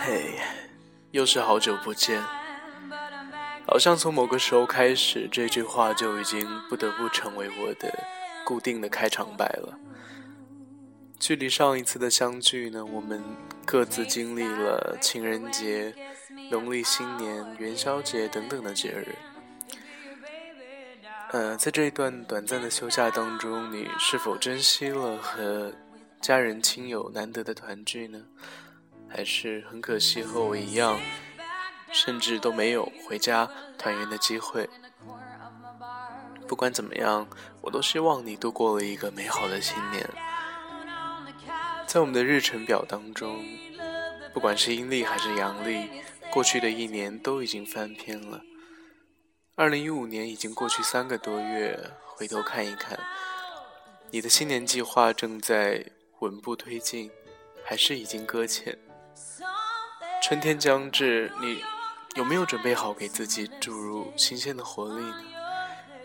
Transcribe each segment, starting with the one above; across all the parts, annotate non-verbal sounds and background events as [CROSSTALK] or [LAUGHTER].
嘿，又是好久不见。好像从某个时候开始，这句话就已经不得不成为我的固定的开场白了。距离上一次的相聚呢，我们各自经历了情人节、农历新年、元宵节等等的节日。呃，在这一段短暂的休假当中，你是否珍惜了和家人亲友难得的团聚呢？还是很可惜和我一样，甚至都没有回家团圆的机会？不管怎么样，我都希望你度过了一个美好的新年。在我们的日程表当中，不管是阴历还是阳历，过去的一年都已经翻篇了。二零一五年已经过去三个多月，回头看一看，你的新年计划正在稳步推进，还是已经搁浅？春天将至，你有没有准备好给自己注入新鲜的活力呢？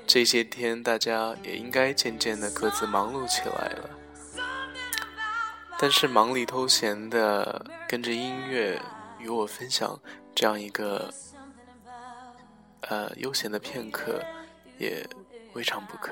这些天，大家也应该渐渐的各自忙碌起来了。但是忙里偷闲的跟着音乐与我分享这样一个呃悠闲的片刻，也未尝不可。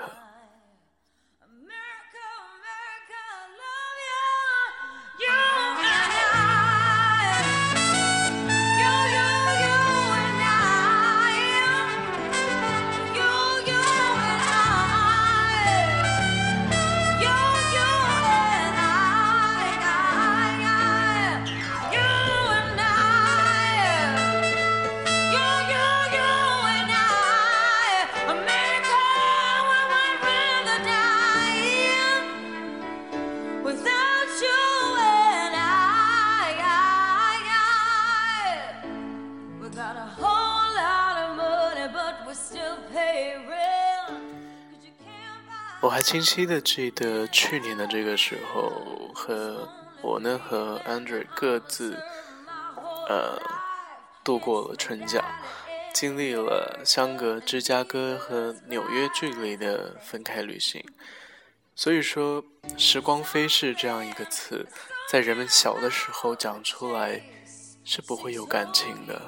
清晰的记得去年的这个时候，和我呢和 Andre 各自，呃，度过了春假，经历了相隔芝加哥和纽约距离的分开旅行。所以说，时光飞逝这样一个词，在人们小的时候讲出来，是不会有感情的，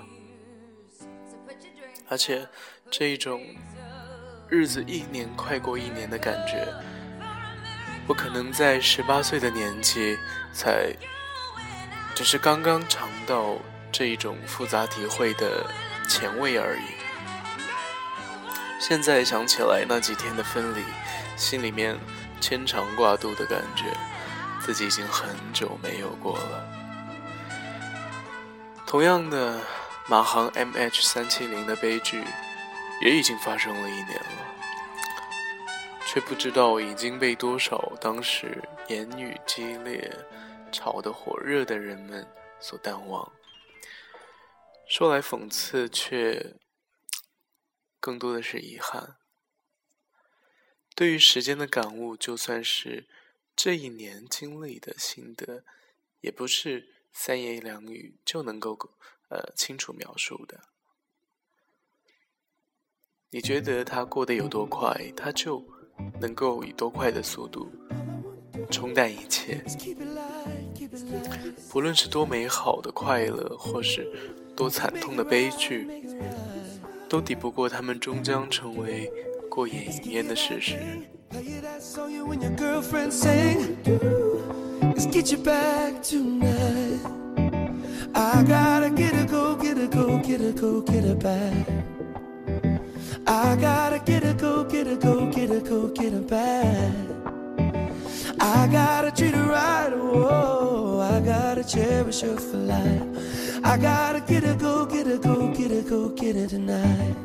而且这一种。日子一年快过一年的感觉，我可能在十八岁的年纪才，只是刚刚尝到这一种复杂体会的前味而已。现在想起来那几天的分离，心里面牵肠挂肚的感觉，自己已经很久没有过了。同样的，马航 M H 三七零的悲剧。也已经发生了一年了，却不知道已经被多少当时言语激烈、吵得火热的人们所淡忘。说来讽刺，却更多的是遗憾。对于时间的感悟，就算是这一年经历的心得，也不是三言两语就能够呃清楚描述的。你觉得它过得有多快，它就能够以多快的速度冲淡一切。不论是多美好的快乐，或是多惨痛的悲剧，都抵不过他们终将成为过眼云烟的事实。I gotta get a go, get a go, get a go, get a back. I gotta treat her right, oh, I gotta cherish her for life. I gotta get a go, get a go, get a go, get it tonight.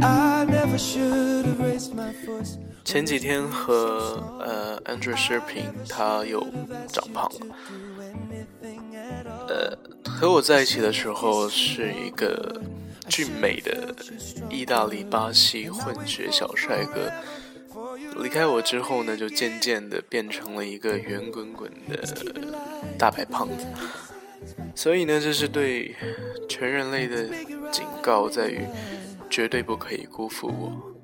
I never should have raised my voice. 前几天和呃 Andrew 视频，他又长胖了。呃，和我在一起的时候是一个俊美的意大利巴西混血小帅哥，离开我之后呢，就渐渐的变成了一个圆滚滚的大白胖子。所以呢，这是对全人类的警告，在于绝对不可以辜负我。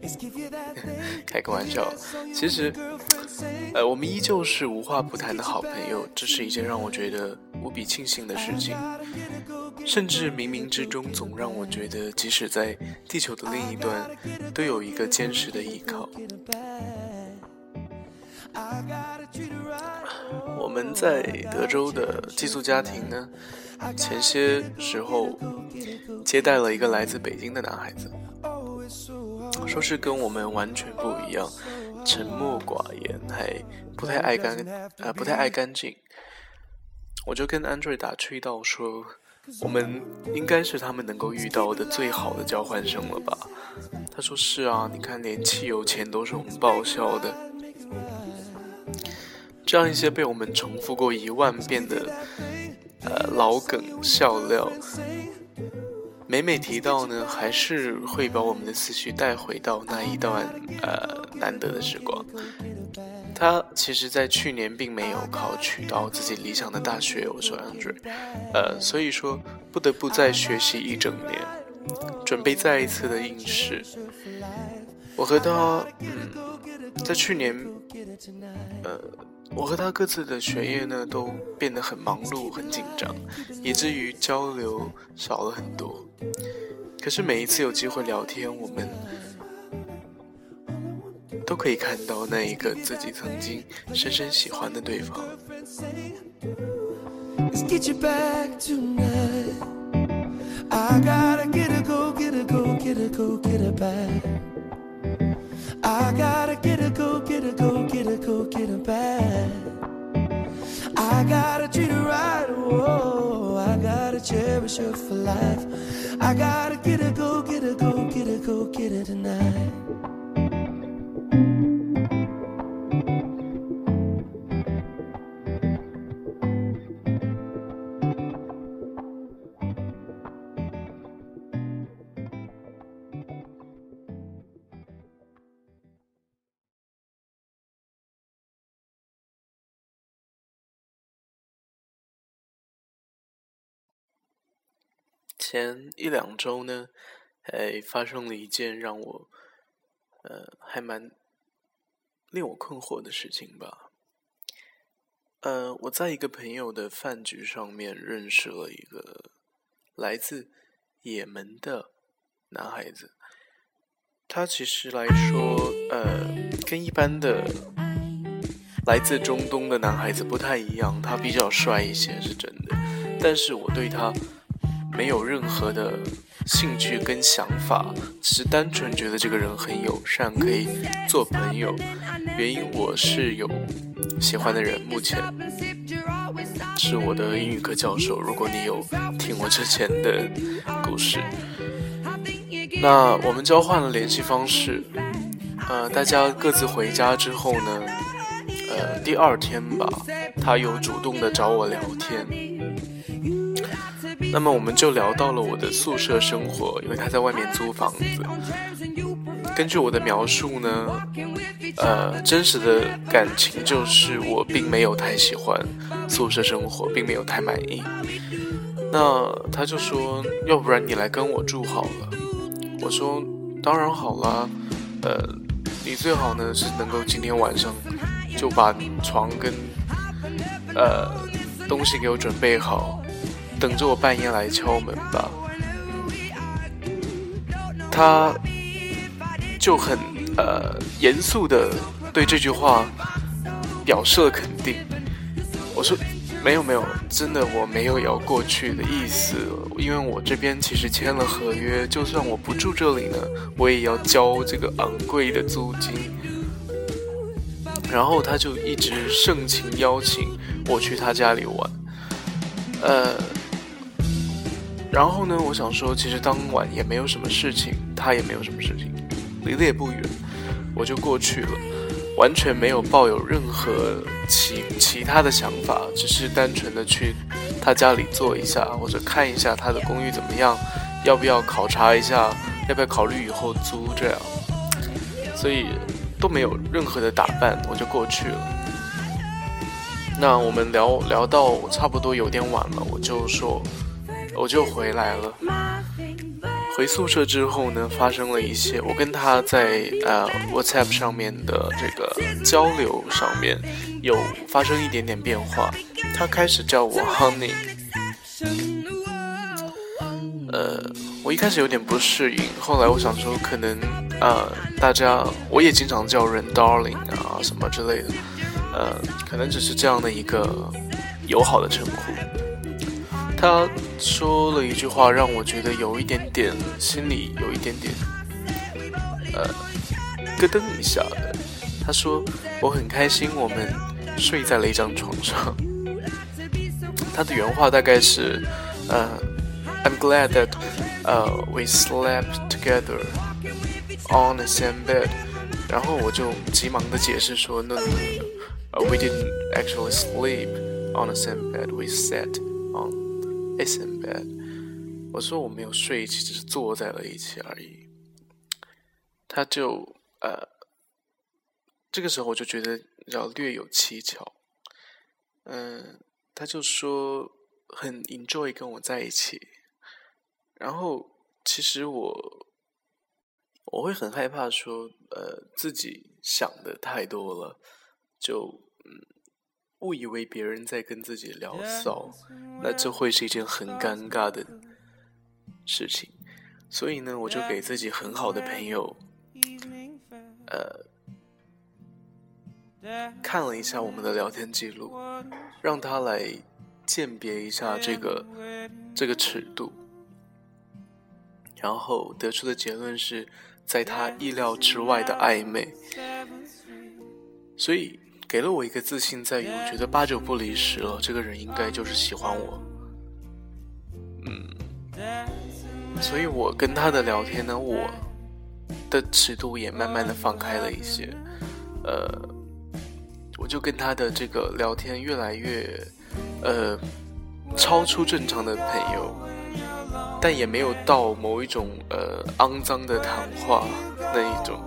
[LAUGHS] 开个玩笑，其实呃，我们依旧是无话不谈的好朋友，这是一件让我觉得无比庆幸的事情。甚至冥冥之中，总让我觉得，即使在地球的另一端，都有一个坚实的依靠。我们在德州的寄宿家庭呢，前些时候接待了一个来自北京的男孩子，说是跟我们完全不一样，沉默寡言，还不太爱干，呃，不太爱干净。我就跟 Andrew 打趣道说，我们应该是他们能够遇到的最好的交换生了吧？他说是啊，你看连汽油钱都是我们报销的。这样一些被我们重复过一万遍的呃老梗笑料，每每提到呢，还是会把我们的思绪带回到那一段呃难得的时光。他其实，在去年并没有考取到自己理想的大学，我说 Andre，呃，所以说不得不再学习一整年，准备再一次的应试。我和他，嗯，在去年，呃。我和他各自的学业呢，都变得很忙碌、很紧张，以至于交流少了很多。可是每一次有机会聊天，我们都可以看到那一个自己曾经深深喜欢的对方。I gotta get a go, get a go, get a go, get a back. I gotta treat her right, oh I gotta cherish her for life. I gotta get a go, get a go, get a go, get it tonight. 前一两周呢，还发生了一件让我，呃，还蛮令我困惑的事情吧。呃，我在一个朋友的饭局上面认识了一个来自也门的男孩子。他其实来说，呃，跟一般的来自中东的男孩子不太一样，他比较帅一些，是真的。但是我对他。没有任何的兴趣跟想法，只是单纯觉得这个人很友善，可以做朋友。原因我是有喜欢的人，目前是我的英语课教授。如果你有听我之前的故事，那我们交换了联系方式。呃，大家各自回家之后呢，呃，第二天吧，他有主动的找我聊天。那么我们就聊到了我的宿舍生活，因为他在外面租房子。根据我的描述呢，呃，真实的感情就是我并没有太喜欢宿舍生活，并没有太满意。那他就说，要不然你来跟我住好了。我说当然好了，呃，你最好呢是能够今天晚上就把床跟呃东西给我准备好。等着我半夜来敲门吧。他就很呃严肃的对这句话表示了肯定。我说没有没有，真的我没有要过去的意思，因为我这边其实签了合约，就算我不住这里呢，我也要交这个昂贵的租金。然后他就一直盛情邀请我去他家里玩，呃。然后呢，我想说，其实当晚也没有什么事情，他也没有什么事情，离得也不远，我就过去了，完全没有抱有任何其其他的想法，只是单纯的去他家里坐一下，或者看一下他的公寓怎么样，要不要考察一下，要不要考虑以后租这样，所以都没有任何的打扮，我就过去了。那我们聊聊到差不多有点晚了，我就说。我就回来了。回宿舍之后呢，发生了一些我跟他在呃 WhatsApp 上面的这个交流上面有发生一点点变化。他开始叫我 Honey，呃，我一开始有点不适应，后来我想说可能呃大家我也经常叫人 Darling 啊什么之类的，呃，可能只是这样的一个友好的称呼。他说了一句话，让我觉得有一点点心里有一点点，呃，咯噔一下的。他说我很开心，我们睡在了一张床上。他的原话大概是，呃，I'm glad that，呃，we slept together on the same bed。然后我就急忙的解释说，No，we didn't actually sleep on the same bed. We sat Isn't bad。我说我没有睡一起，只是坐在了一起而已。他就呃，这个时候我就觉得要略有蹊跷。嗯，他就说很 enjoy 跟我在一起。然后其实我我会很害怕说呃自己想的太多了，就。误以为别人在跟自己聊骚，那这会是一件很尴尬的事情。所以呢，我就给自己很好的朋友，呃，看了一下我们的聊天记录，让他来鉴别一下这个这个尺度，然后得出的结论是在他意料之外的暧昧，所以。给了我一个自信，在于我觉得八九不离十了，这个人应该就是喜欢我。嗯，所以我跟他的聊天呢，我的尺度也慢慢的放开了一些。呃，我就跟他的这个聊天越来越，呃，超出正常的朋友，但也没有到某一种呃肮脏的谈话那一种。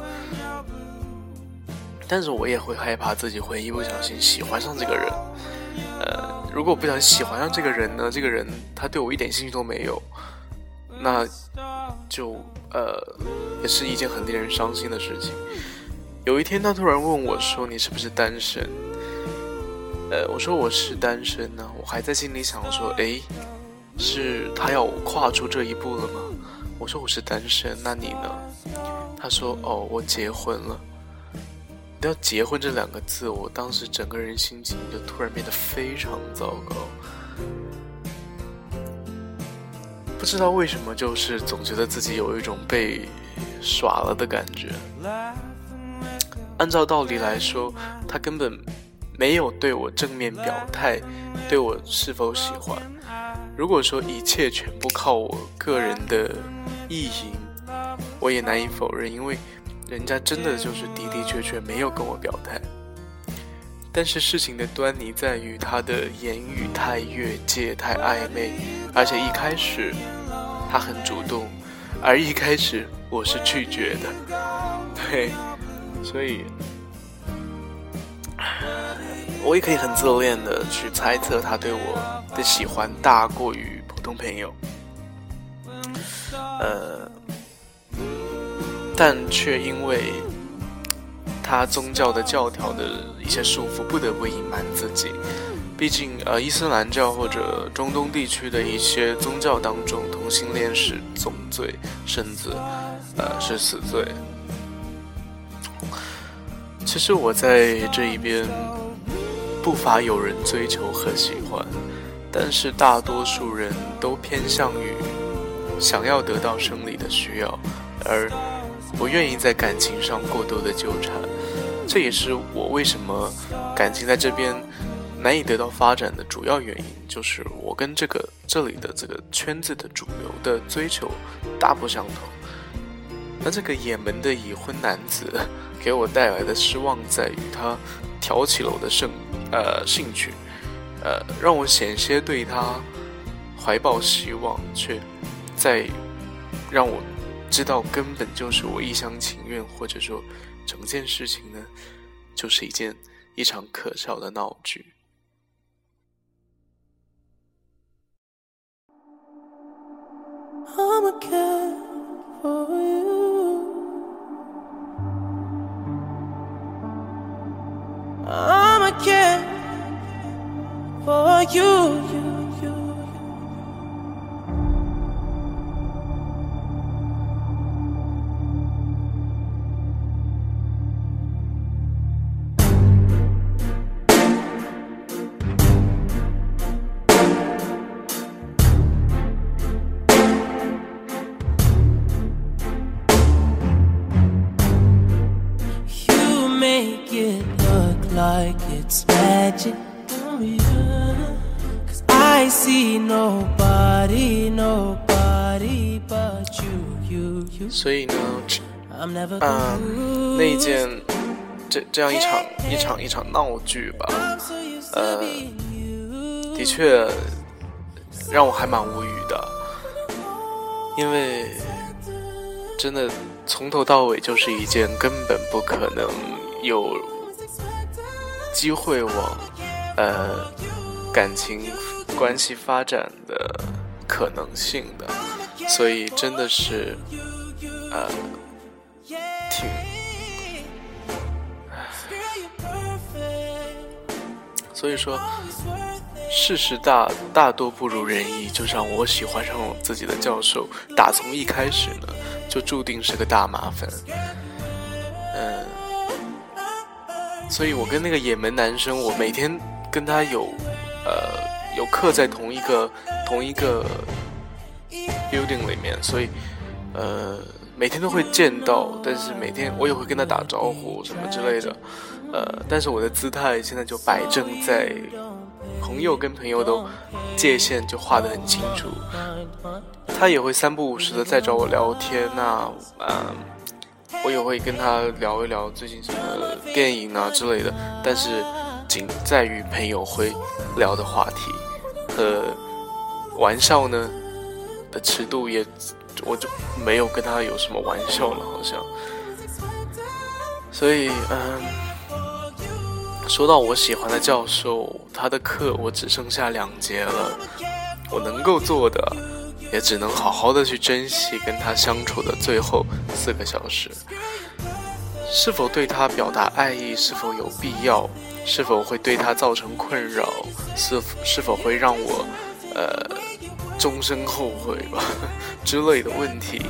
但是我也会害怕自己会一不小心喜欢上这个人，呃，如果不小心喜欢上这个人呢，这个人他对我一点兴趣都没有，那就呃，也是一件很令人伤心的事情。有一天他突然问我说：“你是不是单身？”呃，我说我是单身呢，我还在心里想说：“诶，是他要我跨出这一步了吗？”我说我是单身，那你呢？他说：“哦，我结婚了。”到结婚这两个字，我当时整个人心情就突然变得非常糟糕。不知道为什么，就是总觉得自己有一种被耍了的感觉。按照道理来说，他根本没有对我正面表态，对我是否喜欢。如果说一切全部靠我个人的意淫，我也难以否认，因为。人家真的就是的的确确没有跟我表态，但是事情的端倪在于他的言语太越界、太暧昧，而且一开始他很主动，而一开始我是拒绝的，[LAUGHS] 对，所以我也可以很自恋的去猜测他对我的喜欢大过于普通朋友，呃。但却因为他宗教的教条的一些束缚，不得不隐瞒自己。毕竟，呃，伊斯兰教或者中东地区的一些宗教当中，同性恋是重罪，甚至，呃，是死罪。其实我在这一边不乏有人追求和喜欢，但是大多数人都偏向于想要得到生理的需要，而。不愿意在感情上过多的纠缠，这也是我为什么感情在这边难以得到发展的主要原因。就是我跟这个这里的这个圈子的主流的追求大不相同。那这个也门的已婚男子 [LAUGHS] 给我带来的失望在于，他挑起了我的兴呃兴趣，呃让我险些对他怀抱希望，却在让我。知道根本就是我一厢情愿或者说整件事情呢就是一件一场可笑的闹剧。For you. For you. 所以呢，嗯，那一件这这样一场一场一场闹剧吧，呃，的确让我还蛮无语的，因为真的从头到尾就是一件根本不可能有机会往呃感情关系发展的可能性的，所以真的是。呃，挺，所以说，事实大大多不如人意，就像我喜欢上我自己的教授，打从一开始呢，就注定是个大麻烦。嗯，所以我跟那个也门男生，我每天跟他有，呃，刻在同一个同一个 building 里面，所以，呃。每天都会见到，但是每天我也会跟他打招呼什么之类的，呃，但是我的姿态现在就摆正在朋友跟朋友都界限就画得很清楚。他也会三不五时的再找我聊天呐，嗯，我也会跟他聊一聊最近什么电影啊之类的，但是仅在于朋友会聊的话题和玩笑呢的尺度也。我就没有跟他有什么玩笑了，好像。所以，嗯，说到我喜欢的教授，他的课我只剩下两节了，我能够做的，也只能好好的去珍惜跟他相处的最后四个小时。是否对他表达爱意，是否有必要，是否会对他造成困扰，是是否会让我，呃。终身后悔吧 [LAUGHS] 之类的问题，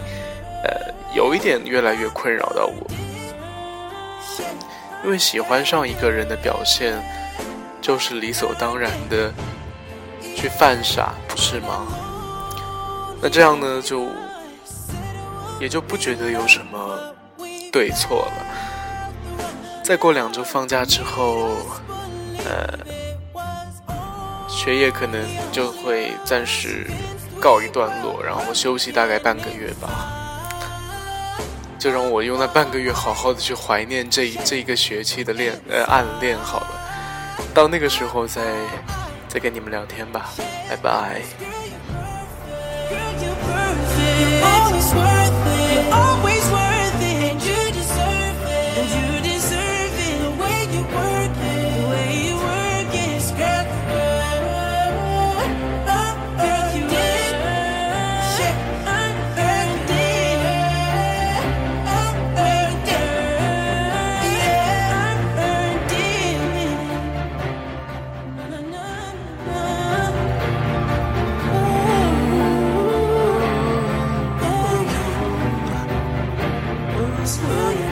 呃，有一点越来越困扰到我，因为喜欢上一个人的表现，就是理所当然的去犯傻，不是吗？那这样呢，就也就不觉得有什么对错了。再过两周放假之后，呃，学业可能就会暂时告一段落，然后休息大概半个月吧。就让我用那半个月好好的去怀念这一这一个学期的恋呃暗恋好了，到那个时候再再跟你们聊天吧，拜拜。It, Hallelujah.